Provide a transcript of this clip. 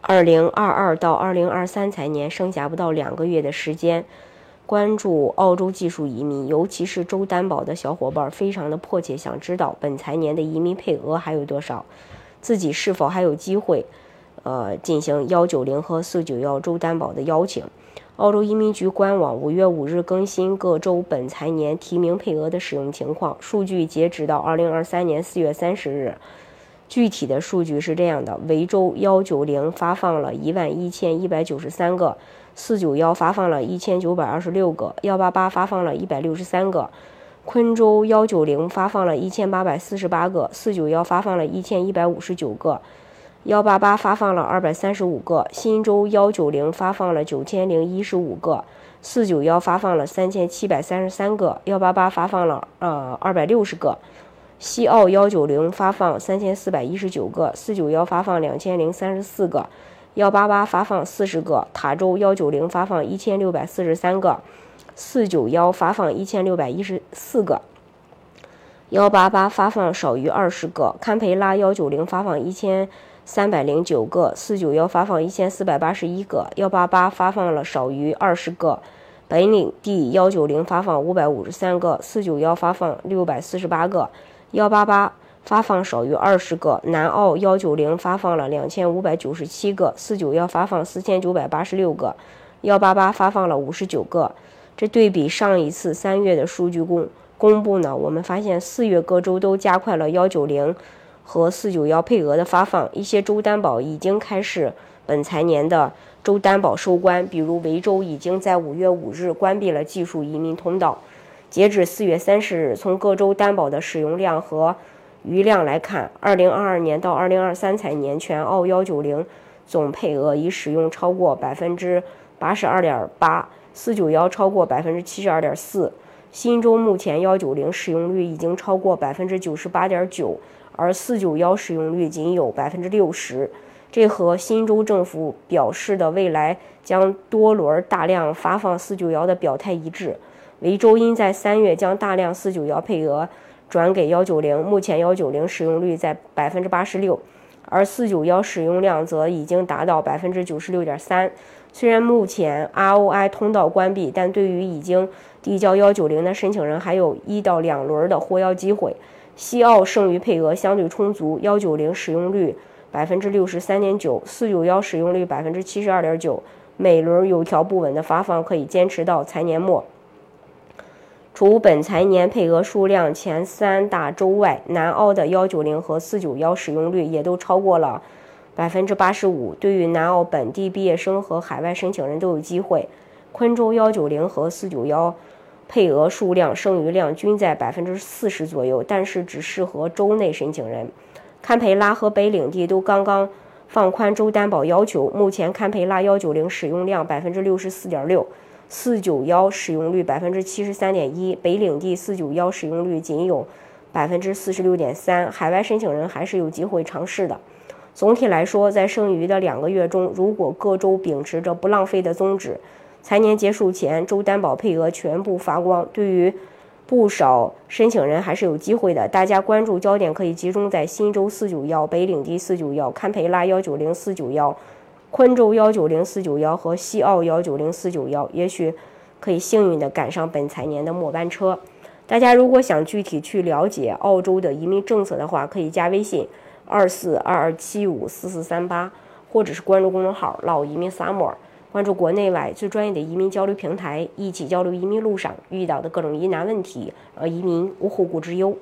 二零二二到二零二三财年剩下不到两个月的时间，关注澳洲技术移民，尤其是州担保的小伙伴，非常的迫切想知道本财年的移民配额还有多少，自己是否还有机会，呃，进行幺九零和四九幺州担保的邀请。澳洲移民局官网五月五日更新各州本财年提名配额的使用情况，数据截止到二零二三年四月三十日。具体的数据是这样的：维州幺九零发放了一万一千一百九十三个，四九幺发放了一千九百二十六个，幺八八发放了一百六十三个，昆州幺九零发放了一千八百四十八个，四九幺发放了一千一百五十九个，幺八八发放了二百三十五个，新州幺九零发放了九千零一十五个，四九幺发放了三千七百三十三个，幺八八发放了呃二百六十个。西澳幺九零发放三千四百一十九个，四九幺发放两千零三十四个，幺八八发放四十个，塔州幺九零发放一千六百四十三个，四九幺发放一千六百一十四个，幺八八发放少于二十个，堪培拉幺九零发放一千三百零九个，四九幺发放一千四百八十一个，幺八八发放了少于二十个，本领地幺九零发放五百五十三个，四九幺发放六百四十八个。幺八八发放少于二十个，南澳幺九零发放了两千五百九十七个，四九幺发放四千九百八十六个，幺八八发放了五十九个。这对比上一次三月的数据公公布呢，我们发现四月各州都加快了幺九零和四九幺配额的发放，一些州担保已经开始本财年的州担保收官，比如维州已经在五月五日关闭了技术移民通道。截至四月三十日，从各州担保的使用量和余量来看，二零二二年到二零二三财年，全澳幺九零总配额已使用超过百分之八十二点八，四九幺超过百分之七十二点四。新州目前幺九零使用率已经超过百分之九十八点九，而四九幺使用率仅有百分之六十。这和新州政府表示的未来将多轮大量发放四九幺的表态一致。维州因在三月将大量四九幺配额转给幺九零，目前幺九零使用率在百分之八十六，而四九幺使用量则已经达到百分之九十六点三。虽然目前 ROI 通道关闭，但对于已经递交幺九零的申请人，还有一到两轮的获邀机会。西澳剩余配额相对充足，幺九零使用率百分之六十三点九，四九幺使用率百分之七十二点九。每轮有条不紊的发放可以坚持到财年末。除本财年配额数量前三大州外，南澳的幺九零和四九幺使用率也都超过了百分之八十五。对于南澳本地毕业生和海外申请人都有机会。昆州幺九零和四九幺配额数量、剩余量均在百分之四十左右，但是只适合州内申请人。堪培拉和北领地都刚刚放宽州担保要求，目前堪培拉幺九零使用量百分之六十四点六。四九幺使用率百分之七十三点一，北领地四九幺使用率仅有百分之四十六点三，海外申请人还是有机会尝试的。总体来说，在剩余的两个月中，如果各州秉持着不浪费的宗旨，财年结束前州担保配额全部发光，对于不少申请人还是有机会的。大家关注焦点可以集中在新州四九幺、北领地四九幺、堪培拉幺九零四九幺。昆州幺九零四九幺和西澳幺九零四九幺，也许可以幸运的赶上本财年的末班车。大家如果想具体去了解澳洲的移民政策的话，可以加微信二四二二七五四四三八，或者是关注公众号“老移民 summer”，关注国内外最专业的移民交流平台，一起交流移民路上遇到的各种疑难问题，呃移民无后顾之忧。